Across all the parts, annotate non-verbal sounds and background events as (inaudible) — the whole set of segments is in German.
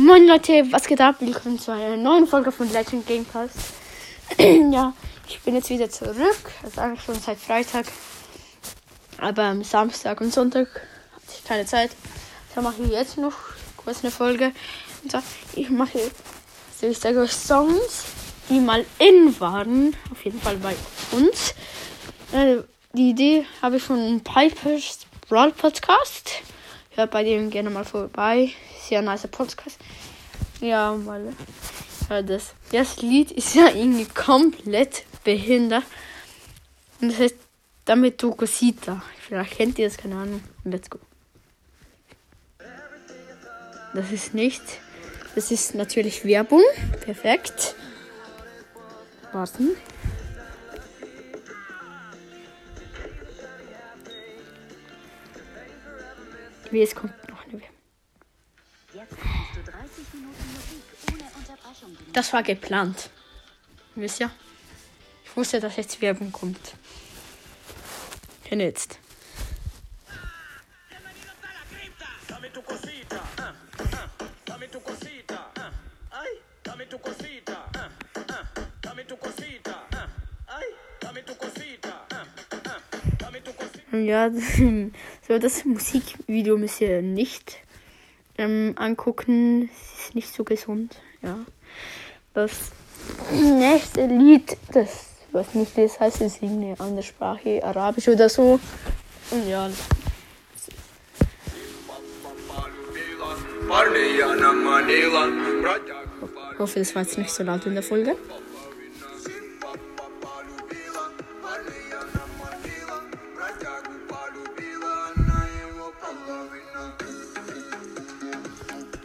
Moin Leute, was geht ab? Willkommen zu einer neuen Folge von Legend Game Pass. (clears throat) ja, ich bin jetzt wieder zurück. Also eigentlich schon seit Freitag. Aber am Samstag und Sonntag hatte ich keine Zeit. Da mache ich jetzt noch kurz eine Folge. Und zwar, ich mache, also ich sage euch Songs, die mal in waren. Auf jeden Fall bei uns. Äh, die Idee habe ich von Piper's Brawl Podcast. Hört bei dem gerne mal vorbei. Sehr nice Podcast. Ja, mal. Ja, das, das Lied ist ja irgendwie komplett behindert. Und das heißt damit Tokosita. Vielleicht kennt ihr das, keine Ahnung. Let's go. Das ist nicht. Das ist natürlich Werbung. Perfekt. Warten. Wie es kommt noch eine Werbung. Das war geplant. Wisst ihr? Ich wusste, dass jetzt Werbung kommt. Und jetzt. Ah, ah, ah, ah, ah, ah, ah, ah. Ja, so, das Musikvideo müsst ihr nicht ähm, angucken. Es ist nicht so gesund, ja. Das nächste Lied, das was nicht das heißt, ist irgendeine andere Sprache, Arabisch oder so. Und ja. Ich hoffe, das war jetzt nicht so laut in der Folge.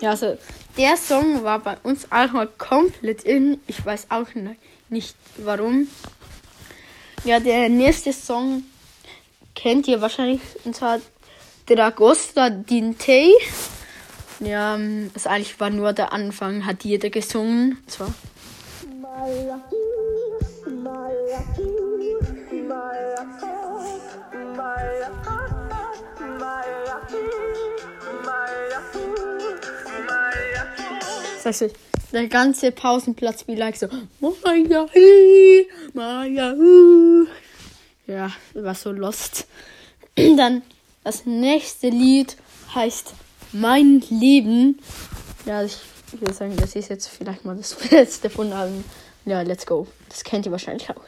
Ja, also der Song war bei uns auch mal komplett in. Ich weiß auch nicht warum. Ja, der nächste Song kennt ihr wahrscheinlich und zwar Dragosta Dintei. Ja, ähm, das eigentlich war nur der Anfang, hat jeder gesungen. Und zwar. Das heißt, der ganze Pausenplatz wie like so. Maya, Maya. Ja, war so lost. (clears throat) Dann das nächste Lied heißt Mein Leben. Ja, ich würde sagen, das ist jetzt vielleicht mal das (laughs) letzte von allen. Ja, let's go. Das kennt ihr wahrscheinlich auch.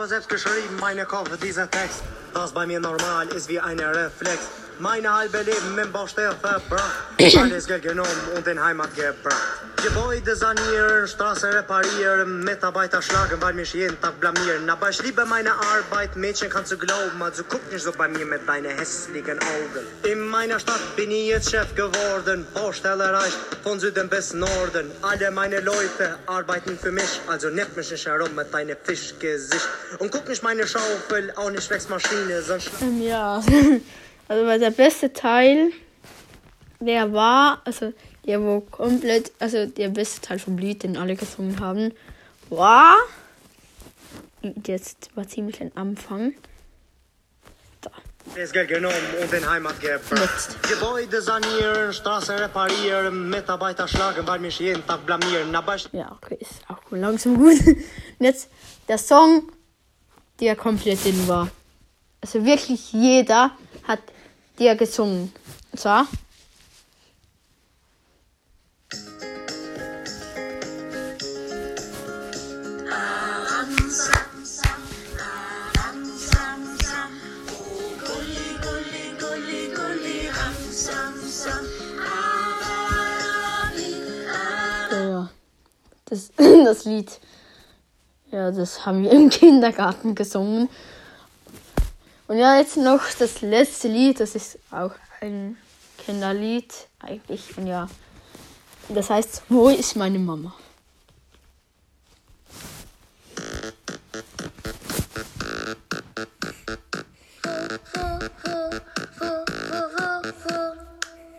Aber selbst geschrieben, meine Kopf, dieser Text, was bei mir normal ist wie ein Reflex. Meine halbe Leben im Baustell verbracht, (clears throat) alles Geld genommen und in Heimat gebracht. Gebäude sanieren, Straße reparieren, Mitarbeiter schlagen, weil mich jeden Tag blamieren. Aber ich liebe meine Arbeit, Mädchen kannst du glauben, also guck nicht so bei mir mit deinen hässlichen Augen. In meiner Stadt bin ich jetzt Chef geworden, Baustelle reicht von Süden bis Norden. Alle meine Leute arbeiten für mich, also nimm mich nicht herum mit deinem Fischgesicht. Und guck nicht meine Schaufel, auch nicht Wechsmaschine, sonst Ähm, ja, (laughs) also weil der beste Teil, der war, also der wo komplett, also der beste Teil vom Lied, den alle gesungen haben, war, jetzt war ziemlich ein Anfang. Da, Alles Geld genommen und in Heimat gebracht. Gebäude sanieren, Straße reparieren, Mitarbeiter schlagen, weil mich jeden Tag blamieren. Aber ja, okay, ist auch cool, langsam gut. Und jetzt der Song, der komplett in war. Also wirklich jeder hat der gesungen. Und zwar, das, (clears throat) das Lied. Ja, das haben wir im (laughs) Kindergarten gesungen. Und ja, jetzt noch das letzte Lied. Das ist auch ein Kinderlied eigentlich. Und ja, das heißt, wo ist meine Mama?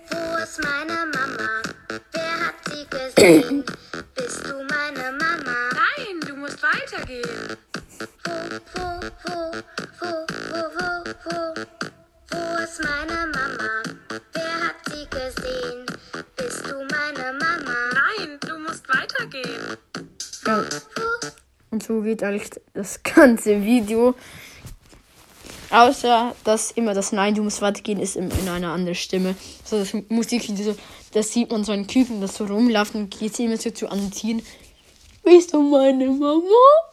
Wo ist meine Mama? Wer hat sie gesehen? (clears throat) wo, wo, wo, wo, wo? Ist meine Mama? Wer hat sie gesehen? Bist du meine Mama? Nein, du musst weitergehen. Ja. Und so geht eigentlich das ganze Video. Außer, dass immer das Nein, du musst weitergehen, ist in, in einer anderen Stimme. So das Musikvideo, so, das sieht man so einen Küken, das so rumläuft und geht sie immer so zu anziehen. Bist du meine Mama?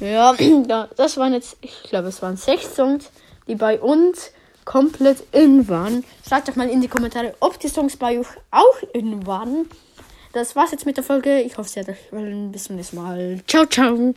Ja, (clears throat) das waren jetzt, ich glaube, es waren sechs Songs, die bei uns komplett in waren. Sagt doch mal in die Kommentare, ob die Songs bei euch auch in waren. Das war's jetzt mit der Folge. Ich hoffe, es hat euch gefallen. Bis zum nächsten Mal. Ciao, ciao.